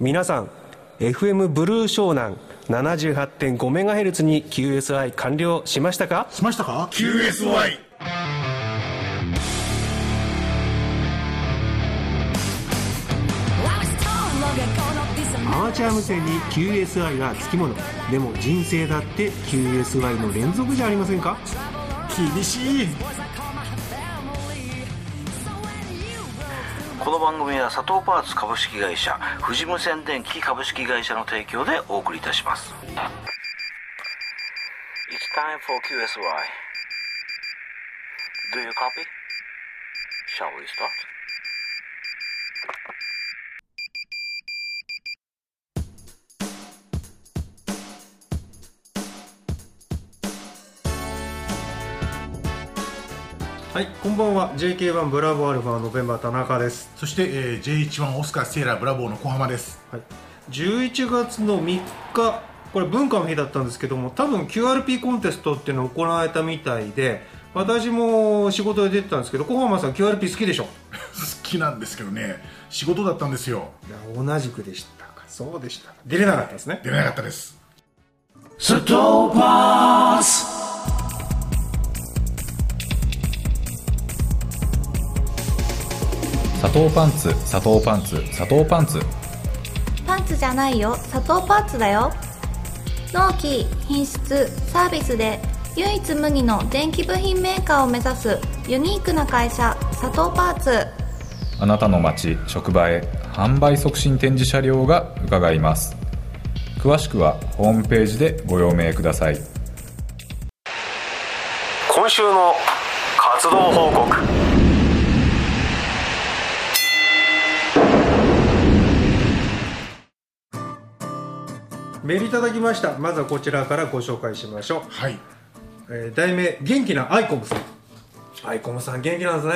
皆さん FM ブルー湘南 78.5MHz に QSI 完了しましたか？しましたか？QSY アマチュア無線に QSI がつきもの。でも人生だって QSI の連続じゃありませんか？厳しいこの番組は佐藤パーツ株式会社富士無線電機株式会社の提供でお送りいたします It's time for QSY Do you copy? Shall we start? はいこんばんは。JK1 ブラボーアルファノベンバー田中です、そして、えー、J1 オスカーセーラーブラボーの小浜です。はい、11月の3日これ文化の日だったんですけども多分 QRP コンテストっていうのを行われたみたいで私も仕事で出てたんですけど小浜さん QRP 好きでしょ？好きなんですけどね。仕事だったんですよ。いや同じくでしたか。そうでした。か出れなかったですね。出れなかったです。佐藤パーツ佐藤パンツ佐藤パンツ佐藤パンツ。パンツじゃないよ。砂糖パンツだよ。納期品質サービスで唯一無二の電気部品メーカーを目指すユニークな会社佐藤パーツ。あなたの街職場へ販売促進展示車両が伺います。詳しくはホームページでご用命ください。今週の活動報告メールいただきました。まずはこちらからご紹介しましょう、はい。えー題名元気なアイコムさん。アイコムさん元気なんですね。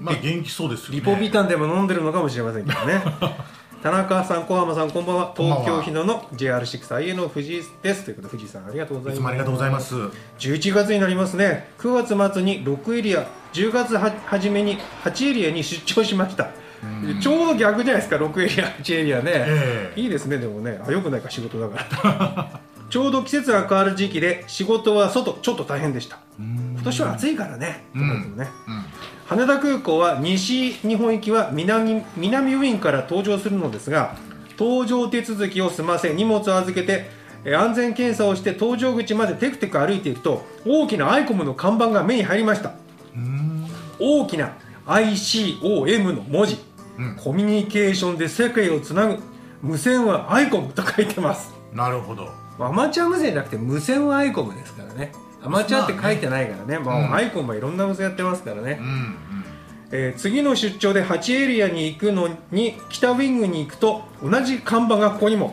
まあ元気そうですよね。リポビタンでも飲んでるのかもしれませんけどね。田中さん小浜さんこんばんは。東京日野の JR6IA の藤井です。ということで藤井さんありがとうございます。いつもありがとうございます。11月になりますね。9月末に6エリア10月は初めに8エリアに出張しましたちょうど逆じゃないですか6エリア8エリアね、ええ。いいですねでもね。あよくないか仕事だから。ちょうど季節が変わる時期で仕事は外ちょっと大変でした。今年は暑いからね、うん。ねうん羽田空港は西日本行きは南南ウィングから搭乗するのですが搭乗手続きを済ませ荷物を預けてえー安全検査をして搭乗口までテクテク歩いていくと大きなアイコムの看板が目に入りました。大きな ICOM の文字、うん。コミュニケーションで世界をつなぐ。無線はアイコムと書いてます。なるほど。アマチュア無線じゃなくて無線はアイコムですからね。アマチュアって書いてないからね。まあうんアイコムはいろんな無線やってますからね、うんうん。えー次の出張で8エリアに行くのに北ウィングに行くと同じ看板がここにも。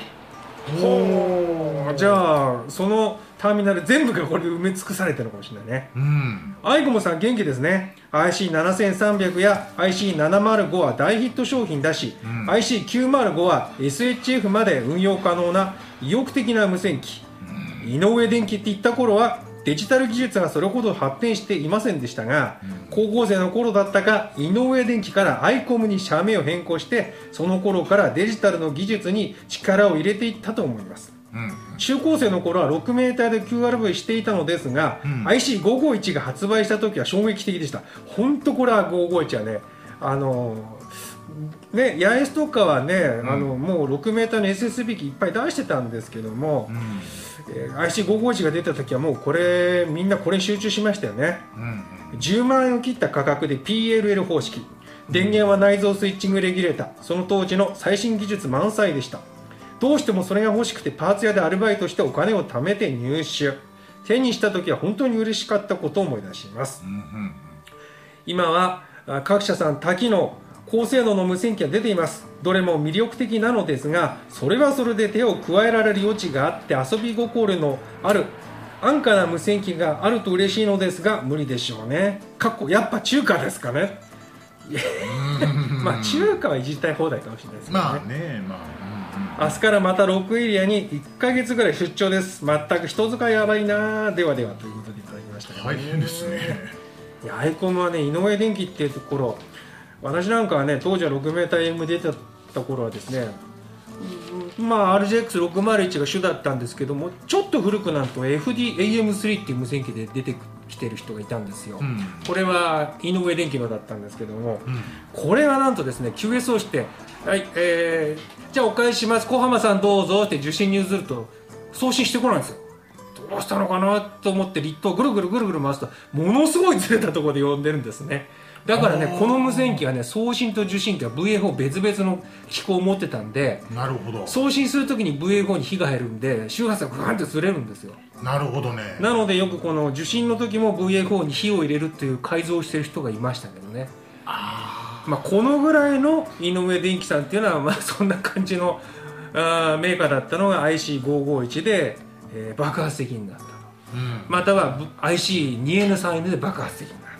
ほうじゃあそのターミナル全部がこれで埋め尽くされてるのかもしれないね。うん。アイコムさん元気ですね。IC7300 や IC705 は大ヒット商品だし、うん。IC905 は SHF まで運用可能な意欲的な無線機、井上電機って言った頃はデジタル技術がそれほど発展していませんでしたが、高校生の頃だったか井上電機からアイコムに社名を変更してその頃からデジタルの技術に力を入れていったと思います。うん中高生の頃は6メーターで QRV していたのですが、うん。IC551 が発売した時は衝撃的でした。本当これは551はねあのね八重洲とかはね、あのもう6メーターの SSB 機いっぱい出してたんですけども、うん。えー IC551 が出た時はもうこれみんなこれに集中しましたよね。うん10万円を切った価格で PLL 方式。電源は内蔵スイッチングレギュレーター。その当時の最新技術満載でしたどうしてもそれが欲しくてパーツ屋でアルバイトしてお金を貯めて入手。手にした時は本当に嬉しかったことを思い出します。うんうん今はあ各社さん多機能高性能の無線機が出ています。どれも魅力的なのですがそれはそれで手を加えられる余地があって遊び心のある安価な無線機があると嬉しいのですが無理でしょうね。かっこやっぱ中華ですかね。まあ中華はいじったい放題かもしれないですけどね、まあねまあ明日からまた6エリアに1ヶ月ぐらい出張です。全く人使いやばいなではではということでいただきました大変ですね。いやアイコムはね井上電機っていうところ。私なんかはね当時は 6m M 出てた頃はですねまあ、RJX601 が主だったんですけどもちょっと古くなると FDAM3 っていう無線機で出てきてる人がいたんですよ、うん。これは井上電機のだったんですけども、うん。これはなんとですね QS をして「はいえー、じゃあお返しします。小浜さんどうぞ」って受信に譲ると送信してこないんですよ。どうしたのかなと思って立東ぐるぐるぐるぐる回すとものすごいずれたところで呼んでるんですね。だからねこの無線機はね送信と受信機は VA4 別々の機構を持ってたんでなるほど。送信するときに VA4 に火が入るんで周波数がグワンってずれるんですよ。なるほどね。なのでよくこの受信の時も VA4 に火を入れるっていう改造をしてる人がいましたけどねまあ、このぐらいの井上電機さんっていうのはまあ そんな感じのあーメーカーだったのが IC551 で、えー爆発的になったと。うん。または IC2N3N で爆発的になっ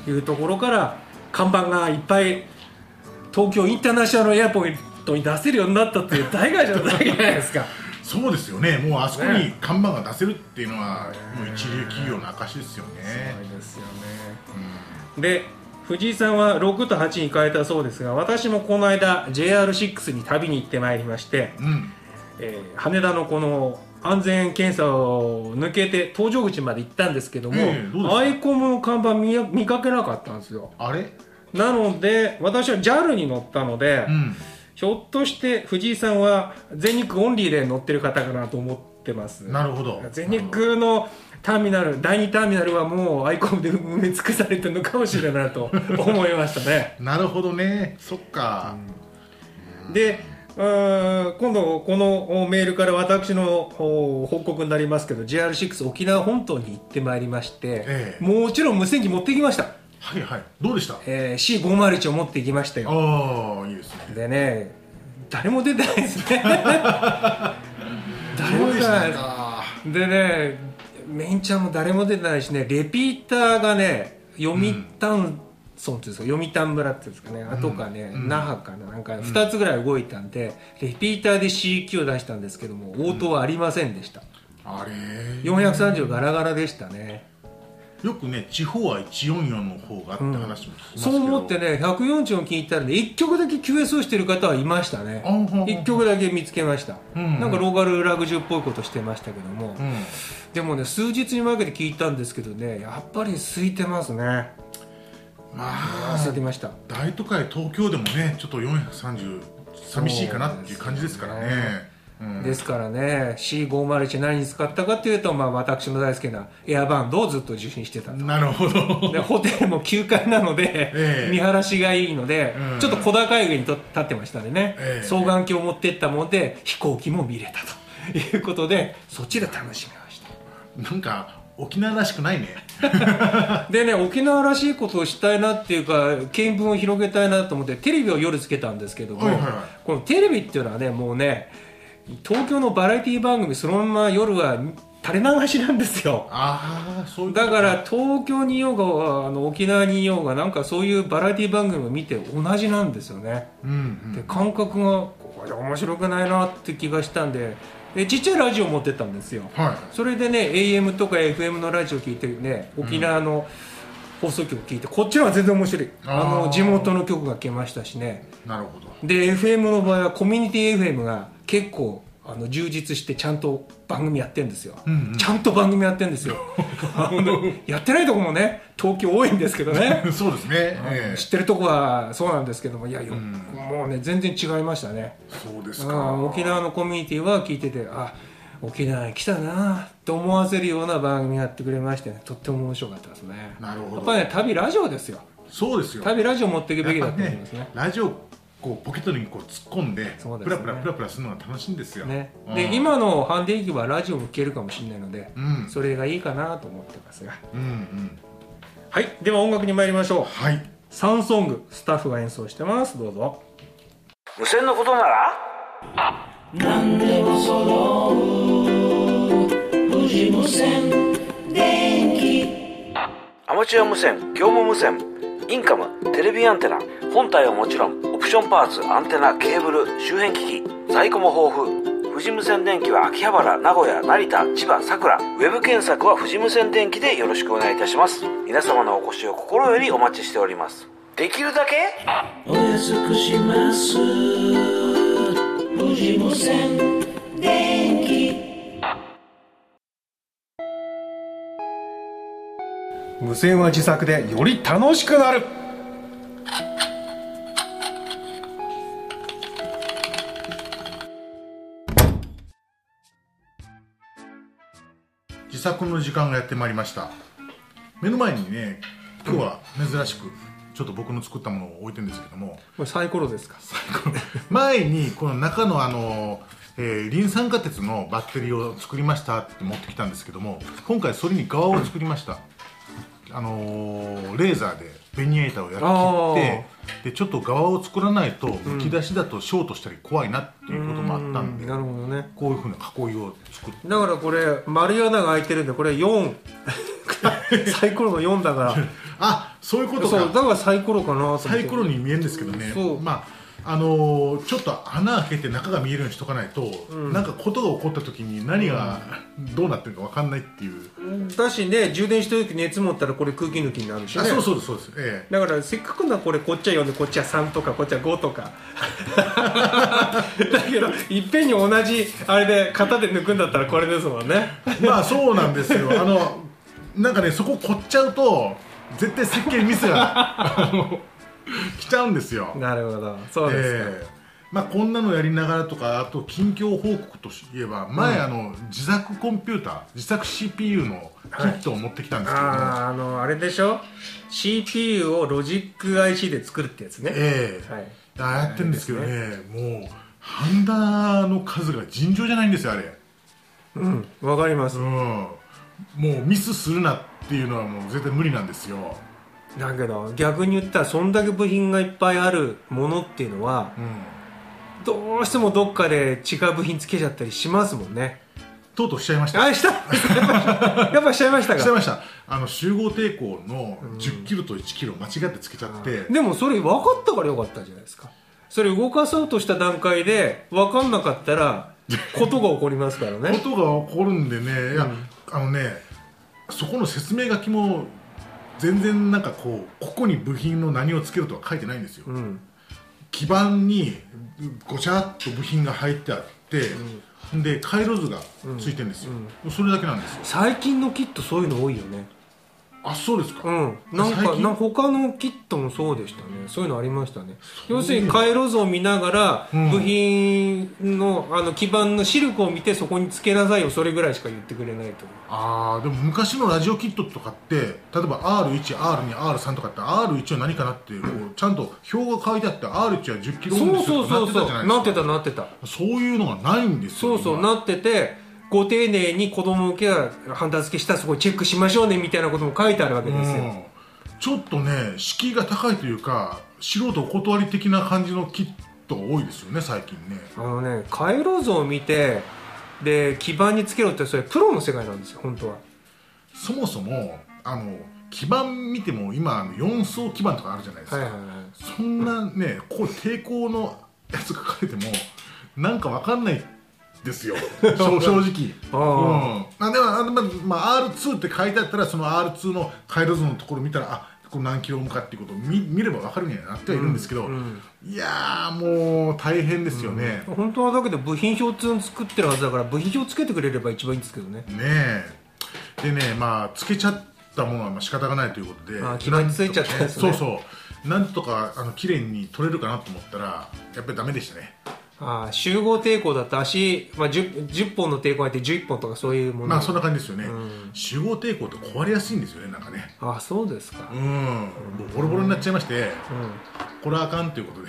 たというところから看板がいっぱい東京インターナショナルエアポイントに出せるようになったっていう大会じゃないですか。そうですよね。もうあそこにね。看板が出せるっていうのはもう一流企業の証ですよね。そうですよね、で藤井さんは6と8に変えたそうですが私もこの間 JR6 に旅に行ってまいりまして、うん。えー羽田のこの安全検査を抜けて搭乗口まで行ったんですけども、ええどうですかアイコムの看板見や見かけなかったんですよ。あれ？なので私は JAL に乗ったので、うん。ひょっとして藤井さんは全日空オンリーで乗ってる方かなと思ってます。なるほど。全日空のターミナル第2ターミナルはもうアイコムで埋め尽くされてるのかもしれないと 思いましたね。なるほどね。そっか、でうーん今度このメールから私のお報告になりますけど JR6 沖縄本島に行ってまいりまして、ええ。もちろん無線機持ってきました、はいはい。どうでした？えー C501 を持ってきましたよ。ああいいですね。でね誰も出てないですね。誰も出てない。でねメインちゃんも誰も出てないしねレピーターがね読谷村っていうんですか読谷村っていうんですかねあとかね、うん。那覇かななんか2つぐらい動いたんで、レピーターで CQ を出したんですけども応答はありませんでした、あれ430ガラガラでしたねよくね地方は144の方がって話も聞きますけど、そう思ってね140を聞いたらね1曲だけ QS をしてる方はいましたね。あほんほんほん。1曲だけ見つけました、うん。なんかローカルラグジュっぽいことしてましたけども、うん。でもね数日に分けて聞いたんですけどねやっぱり空いてますね。まあ空いてました。大都会東京でもねちょっと430寂しいかなっていう感じですからね。うんですからね C501 何に使ったかというと、まあ、私の大好きなエアバンドをずっと受信してたと。なるほど。でホテルも9階なので、ええ。見晴らしがいいので、うん。ちょっと小高い上にと立ってましたんでね、ええ。双眼鏡を持ってったもんで飛行機も見れたと。いうことでそっちで楽しみました。なんか沖縄らしくないね。でね沖縄らしいことをしたいなっていうか見聞を広げたいなと思ってテレビを夜つけたんですけども、はいはいはい。このテレビっていうのはねもうね東京のバラエティ番組そのまま夜は垂れ流しなんですよ。ああそういうだから東京にいようがあの沖縄にいようがなんかそういうバラエティ番組を見て同じなんですよね、うんで感覚がこれ面白くないなって気がしたんででちっちゃいラジオ持ってったんですよ。うんはい。それでね AM とか FM のラジオ聞いてね沖縄の放送局聞いて、こっちの方が全然面白い。あの地元の曲が来ましたしね。なるほど。で FM の場合はコミュニティ FM が結構あの充実してちゃんと番組やってんですよ、うんうん。ちゃんと番組やってんですよ。やってないとこもね東京多いんですけどね。そうですね、ええ。知ってるとこはそうなんですけども。いやよ、ん。もうね全然違いましたね。そうですか。うん沖縄のコミュニティは聞いててあ沖縄に来たなと思わせるような番組やってくれましてね。とっても面白かったですね。なるほど。やっぱりね旅ラジオですよ。そうですよ。旅ラジオ持っていくべきだと思いますねラジオこうポケットにこう突っ込んでそうですね。プラプラプラプラするのが楽しいんですよ。ね。うん。で今のハンディ機はラジオも聞けるかもしれないので、うん。それがいいかなと思ってますが。うんうん。はい。では音楽に参りましょう。はい。サンソングスタッフが演奏してます。どうぞ。無線のことなら？何でも揃う。富士無線。電気。アマチュア無線業務無線インカムテレビアンテナ本体はもちろんオプションパーツアンテナケーブル周辺機器在庫も豊富。富士無線電機は秋葉原名古屋成田千葉佐倉ウェブ検索は富士無線電機でよろしくお願いいたします。皆様のお越しを心よりお待ちしております。できるだけ？お安くします。富士無線電気無線は自作でより楽しくなる作の時間がやってまいりました。目の前にね今日は珍しくちょっと僕の作ったものを置いてるんですけども。これサイコロですか？前にこの中のあの、えーリン酸化鉄のバッテリーを作りましたって持ってきたんですけども今回それに側を作りました、あのーレーザーでベニエーターをやって切ってでちょっと側を作らないとむき出しだとショートしたり怖いなっていうこともあったんで、なるほどね。こういうふうな囲いを作って。だからこれ丸い穴が開いてるんでこれ4 サイコロの4だから。あそういうことそうかだからサイコロかなサイコロに見えるんですけどね。そう。まああのーちょっと穴開けて中が見えるようにしとかないと、なんかことが起こった時に何がどうなってるか分かんないっていう、だしね充電してる時熱持ったらこれ空気抜きになるしね。あそうそうですそうです。えだからせっかくならこれこっちは4でこっちは3とかこっちは5とか。だけどいっぺんに同じあれで型で抜くんだったらこれですもんね。えまあそうなんですよ。あのなんかねそこ凝っちゃうと絶対設計ミスが。あ の 来ちゃうんですよ。なるほど。そうですか、ええ。まあ、こんなのやりながらとかあと近況報告といえば前、あの自作コンピューター自作 CPU のキットを持ってきたんですけども、あああのあれでしょ？CPU をロジック IC で作るってやつね、ええ。はい。あやってるんですけどねもうハンダの数が尋常じゃないんですよあれ。うんわかります、うん。もうミスするなっていうのはもう絶対無理なんですよ、だけど逆に言ったらそんだけ部品がいっぱいあるものっていうのはうん、どうしてもどっかで違う部品つけちゃったりしますもんね。とうとうしちゃいました。あした？やっぱしちゃいましたか？しちゃいました。あの集合抵抗の1 0キロと1キロ間違ってつけちゃって、でもそれ分かったからよかったじゃないですか。それ動かそうとした段階で分かんなかったら ことが起こりますからこねとが起こるんでね、いやあのねそこの説明書きも全然なんかこうここに部品の何をつけるとは書いてないんですよ、うん。基板にごちゃっと部品が入ってあって、で回路図がついてるんですよ、それだけなんですよ。最近のキットそういうの多いよねあそうですか、うん。なんかな他のキットもそうでしたね。そういうのありましたね。要するに回路図を見ながらうん。部品のあの基板のシルクを見てそこにつけなさいよそれぐらいしか言ってくれないと。ああでも昔のラジオキットとかって例えば R1R2R3 とかって R1 は何かなってこうちゃんと表が書いてあって R1 は1 0キロオンそうですそうそうそうじゃなってたなってた。そういうのがないんですよそうそう今なっててご丁寧に子供向けがハンダ付けしたらそこチェックしましょうねみたいなことも書いてあるわけですよ、うん。ちょっとね敷居が高いというか素人お断り的な感じのキットが多いですよね最近ね。あのね回路図を見てで基板につけろってそれプロの世界なんですよ本当は。そもそもあの基板見ても今あの4層基板とかあるじゃないですか、はいはいはい。そんなねこう抵抗のやつが書かれてもなんかわかんないですよ。正正直。あうん、あでもあのままあ、R2 って書いてあったらその R2 の回路図のところ見たらあこれ何キロオムかっていうことを見見れば分かるにはなってはいるんですけど、いやーもう大変ですよね、本当はだけど部品表通作ってるはずだから部品表つけてくれれば一番いいんですけどね。ねえ。でねまあつけちゃったものはまあ仕方がないということであ基板についちゃったね。そうそう。なんとかあの綺麗に取れるかなと思ったらやっぱりダメでしたねああ集合抵抗だと足、まあ、10, 10本の抵抗があって11本とかそういうもの。まあそんな感じですよね、ん。集合抵抗って壊れやすいんですよねなんかね。ああそうですか、うん。もうボロボロになっちゃいまして、うんこれはあかんということで、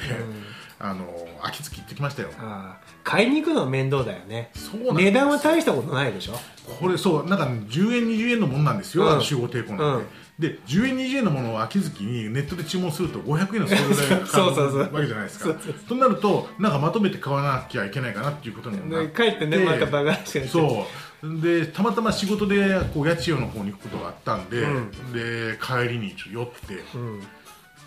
あの秋月行ってきましたよ。ああ買いに行くのは面倒だよね。値段は大したことないでしょ。これそうなんか10円20円のものなんですよ、集合抵抗なんて、で10円20円のものを秋月にネットで注文すると500円の送料代がかかるわけじゃないですか。となるとなんかまとめて買わなきゃいけないかなっていうことになってで帰ってねまたバカしてそう。でたまたま仕事でこう八千代の方に行くことがあったんで、うん。で帰りにちょっと寄って、うん。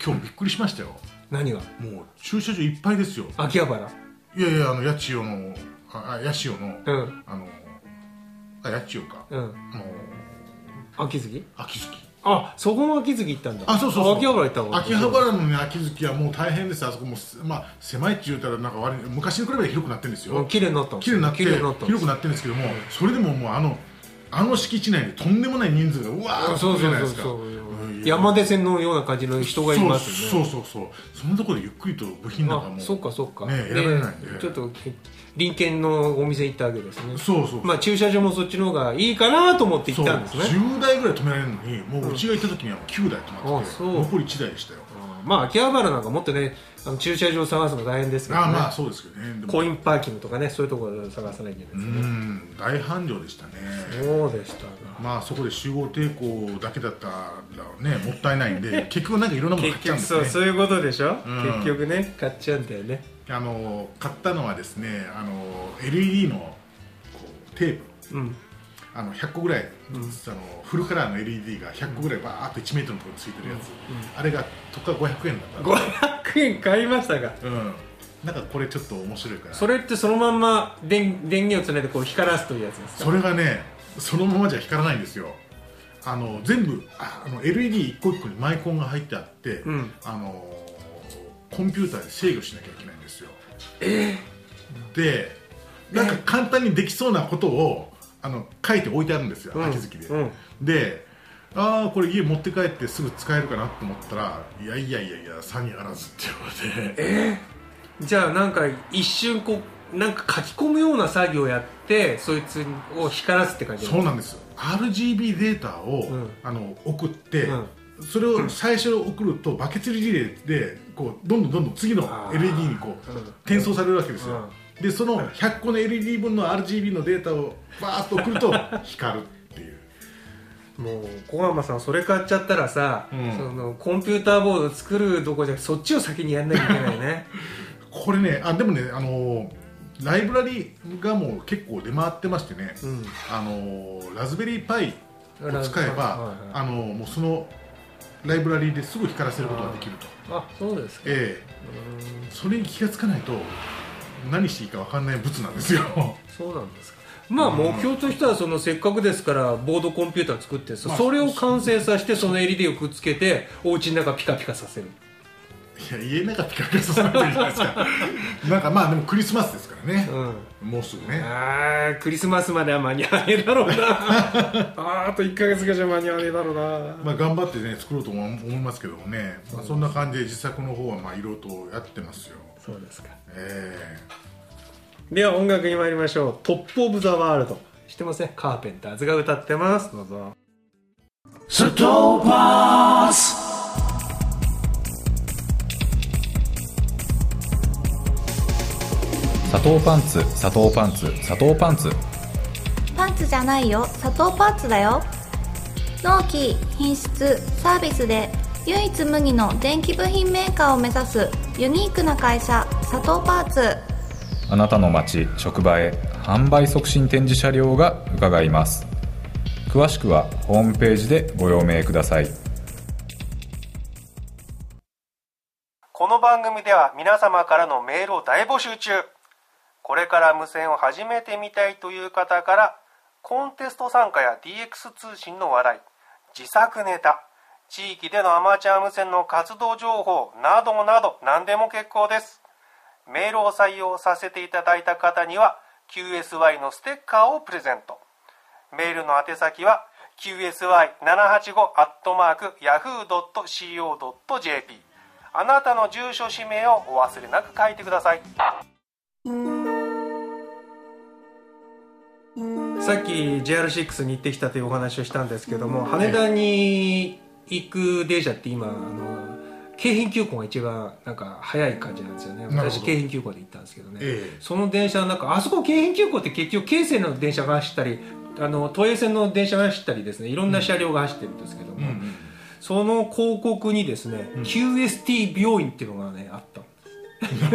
今日びっくりしましたよ。何が？もう駐車場いっぱいですよ。秋葉原？いやいやあの八千代のああ八千代の、うん。あのあ八千代か、うん。あの秋月？秋月あそこも秋月行ったんだ。あそうそうそう。秋葉原行ったの秋葉原のね秋月はもう大変です。あそこもまあ狭いって言うたらなんか悪い昔に比べて広くなってるんですよ、うん綺麗になったんです綺麗になって広くなってるんですけども、それでももうあのあの敷地内にとんでもない人数がうわーっそうそうとじゃないですか。そうそううん山手線のような感じの人がいますよね。そうそうそうそう。そんなところでゆっくりと部品なんかもあそっかそっか、ね選べないんでちょっと隣県のお店行ったわけですね。そうそうまあ駐車場もそっちの方がいいかなと思って行ったんですね。10台ぐらい止められるのにもううちが行った時にはもう9台止まっててあそう。残り1台でしたよ。まあ秋葉原なんかもっとねあの駐車場探すの大変ですけどね。ああまあそうですけどね。コインパーキングとかねそういうところで探さなきゃいけないですうねん大繁盛でしたね。そうでしたがまあそこで集合抵抗だけだったらねもったいないんで 結局なんかいろんなもの買っちゃうんですね。そうそういうことでしょ、うん。結局ね買っちゃうんだよねあの買ったのはですねあの LED のこうテープ。うん。あの100個ぐらい、あのフルカラーの LED が100個ぐらいバーっと1メートルのところについてるやつ、あれがとか500円だった。500円買いましたがうん。なんかこれちょっと面白いから。それってそのまんま電電源をつないでこう光らすというやつですか。それがねそのままじゃ光らないんですよ。あの全部ああの LED 一個一個にマイコンが入ってあって、うん。あのコンピューターで制御しなきゃいけないんですよ。でなんか簡単にできそうなことをあの書いて置いてあるんですよ、うん。秋月で、うん。でああこれ家持って帰ってすぐ使えるかなと思ったらいやいやいやいやさにあらずって言われてじゃあなんか一瞬こうなんか書き込むような作業をやってそいつを光らすって感じそうなんですよ。RGB データを、ん。あの送って、うんそれを最初送るとバケツリレーでこうどんどんどんどん次の LED にこううん転送されるわけですよ、でその100個の LED 分の RGB のデータをバーッと送ると光るっていう。もう小浜さんそれ買っちゃったらさ、うん。そのコンピューターボード作るどころじゃそっちを先にやんなきゃいけないね。これねあでもねあのーライブラリがもう結構出回ってましてね、うん。あのーラズベリーパイを使えば、はいはい。あのーもうそのライブラリですぐ光らせることができると。あそうですか。ええ。それに気がつかないと何していいか分かんない物なんですよ。そうなんですか。まあ目標としてはそのせっかくですからボードコンピューター作ってそれを完成させてその LED をくっつけてお家の中ピカピカさせるいや家の中ピカピカさせなくていいじゃないですか。なんかまあでもクリスマスですからね。う、ん。もうすぐね。あークリスマスまでは間に合わねえだろうな。あーあと1か月がじゃ間に合わねえだろうな。まあ頑張ってね作ろうとも思いますけどもね、まあ、そんな感じで自作の方はまあいろいろとやってますよ。そうですか。えでは音楽に参りましょう「トップ・オブ・ザ・ワールド」知ってますね？カーペンターズが歌ってます。どうぞ。Satovas. 砂糖パンツ砂糖パンツ砂糖パンツ。パンツじゃないよ。砂糖パンツだよ。納期品質サービスで唯一無二の電気部品メーカーを目指すユニークな会社佐藤パーツ。あなたの街職場へ販売促進展示車両が伺います。詳しくはホームページでご用命ください。この番組では皆様からのメールを大募集中これから無線を始めてみたいという方からコンテスト参加や DX 通信の話題自作ネタ地域でのアマチュア無線の活動情報などなど何でも結構です。メールを採用させていただいた方には QSY のステッカーをプレゼント。メールの宛先は qsy785-yahoo.co.jp あなたの住所氏名をお忘れなく書いてください。さっき JR6 に行ってきたというお話をしたんですけども羽田に行く電車って今あの京浜急行が一番なんか早い感じなんですよね。私京浜急行で行ったんですけどね、ええ。その電車の中あそこ京浜急行って結局京成の電車が走ったりあの都営線の電車が走ったりですね。いろんな車両が走ってるんですけども、うん。うんその広告にですね、QST 病院っていうのがねあった。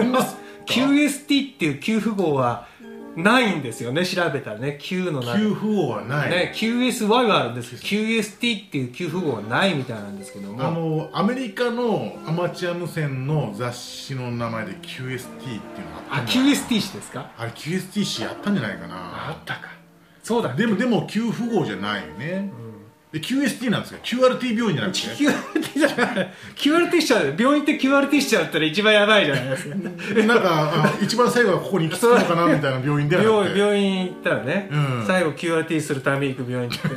んです QST っていう給付号はないんですよね調べたらね Q の中給付王はない、ね、QSY はあるんですけど QST っていう給付号はないみたいなんですけども。あのアメリカのアマチュア無線の雑誌の名前で QST っていうのがああったんじゃない QST 誌ですか？あれ QST 誌やったんじゃないかな。あったか。そうだ。でもでも給付号じゃないよね、で QST なんですか QRT 病院じゃなくて。QRT じゃない QRT しちゃう病院って QRT しちゃうったら一番やばいじゃないですか。えなんか一番最後はここに行き着くのかなみたいな病院ではなくて。病病院行ったらね、うん。最後 QRT するために行く病院って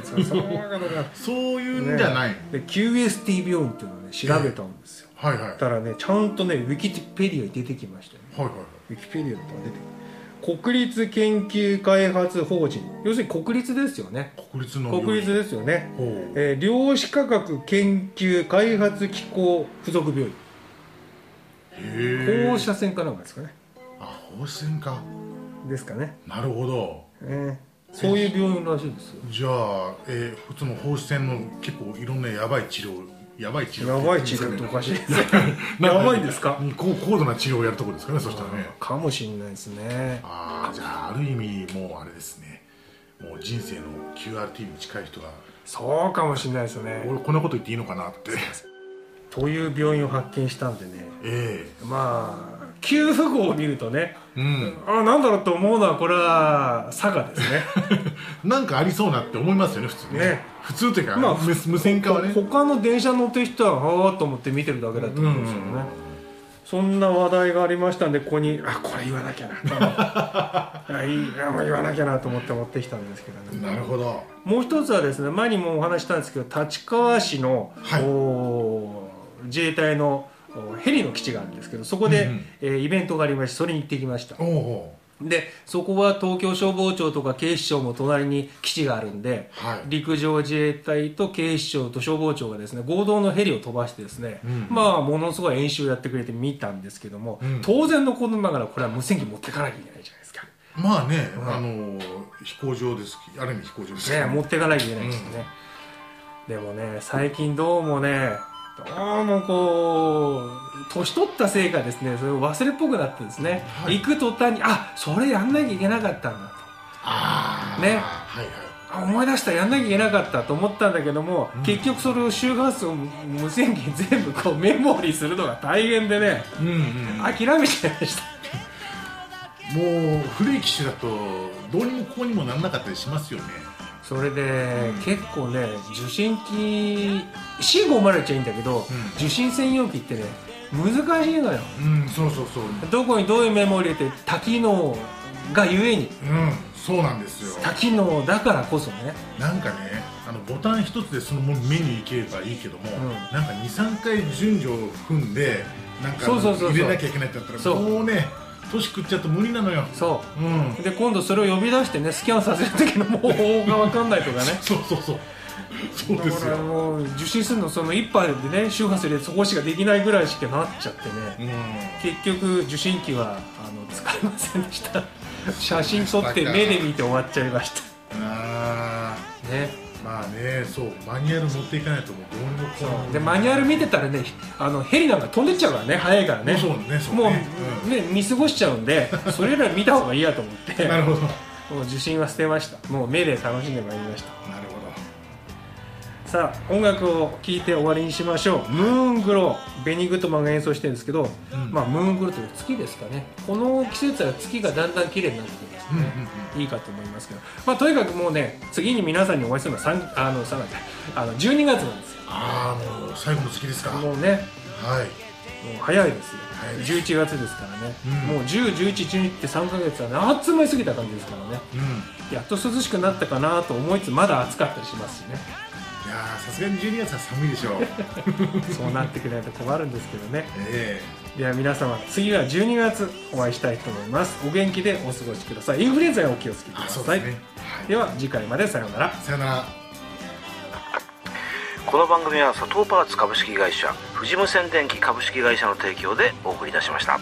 そそういうんじゃない、で QST 病院っていうのをね調べたんですよ、はいはい。はいたらねちゃんとねウィキペディアに出てきましたよね。はいウィキペディアとか出て国立研究開発法人要するに国立ですよね。国立の国立ですよね、えー量子科学研究開発機構附属病院。へえ。放射線かなんかですかね。あ放射線かですかね、なるほど。えーそういう病院らしいですよ。じゃあ、えー、普通の放射線の結構いろんなやばい治療やばい治療やばい治療っておかしいですやばいんですか？高高度な治療をやるところですかねそしたらね。かもしれないですね。ああじゃあある意味もうあれですね。もう人生の QRT に近い人が。そうかもしれないですね。俺こんなこと言っていいのかなってという病院を発見したんでね。えまあ給付号を見るとねえうん。あなんだろうと思うのはこれは佐賀ですね。なんかありそうなって思いますよね普通ね。ね。普通というか、まあ無無線化はね。他の電車乗ってる人ははあと思って見てるだけだと思うんですよね、そんな話題がありましたんでここにあこれ言わなきゃなあ いいあもう言わなきゃなと思って持ってきたんですけどね。なるほど。もう一つはですね前にもお話ししたんですけど立川市の、はい。お自衛隊のおヘリの基地があるんですけどそこで、うんうん。えーイベントがありましてそれに行ってきました。でそこは東京消防庁とか警視庁も隣に基地があるんで、はい。陸上自衛隊と警視庁と消防庁がですね合同のヘリを飛ばしてですね、うんまあものすごい演習をやってくれて見たんですけども、うん。当然のことながらこれは無線機持ってかなきゃいけないじゃないですか。まあね、うん。あの飛行場ですきある意味飛行場ですけど。ね持ってかなきゃいけないですよね、でもね最近どうもねどうもこう年取ったせいかですねそれを忘れっぽくなってですね、はい。行く途端にあそれやんなきゃいけなかったんだと。ああね。はいはい。あ思い出したやんなきゃいけなかったと思ったんだけども、うん。結局それを周波数を無線機全部こうメモリーするのが大変でねうんうん。諦めちゃいました。もう古い機種だとどうにもこうにもなんなかったりしますよねそれで、結構ね受信機 C501 っちゃいいんだけど、ん。受信専用機ってね難しいのよ。うんそうそうそう。どこにどういうメモリーって多機能がゆえに。うんそうなんですよ。多機能だからこそね。なんかねあのボタン一つでそのメニューいければいいけども、ん。なんか23回順序を踏んでなんかそうそうそうそう。入れなきゃいけないってなったらそう。もうね年食っちゃうと無理なのよ。そう。ん。うで今度それを呼び出してねスキャンさせる時のもう方法が分かんないとかね。そうそうそう。そうですよ、もう受信するのその1杯でね周波数でそこしかできないぐらいしかなっちゃってね。うん。結局受信機はあの使いませんでした。写真撮って目で見て終わっちゃいましあたね。ーまあねそうマニュアル持っていかないともうどうにもこうでマニュアル見てたらねあのヘリなんか飛んでっちゃうからね早いからね。そうねそうね。もう、うん。ね見過ごしちゃうんでそれら見た方がいいやと思って。なるほど。なるもう受信は捨てました。もう目で楽しんでまいりました。ほさあ音楽を聴いて終わりにしましょう。ムーングロー。ベニー・グッドマンが演奏してるんですけど、うん。まあ、ムーングローという月ですかね。この季節は月がだんだん綺麗になってきまうんうんね、いいかと思いますけど、まあ、とにかくもうね次に皆さんにお会いするのは3あの3月あの12月なんですよ。ああもう最後の月ですか。もうね。はい。もう早いですよ。早い11月ですからね、うん。もう101112って3ヶ月はねあっつまい過ぎた感じですからね。うん。やっと涼しくなったかなと思いつつまだ暑かったりしますしねいやーさすがに12月は寒いでしょう。そうなってくれないと困るんですけどね。えでは皆様次は12月お会いしたいと思います。お元気でお過ごしください。インフルエンザにお気をつけください。ですね、はい、では次回までさようなら。さよなら。この番組は佐藤パーツ株式会社富士無線電機株式会社の提供でお送りいたしました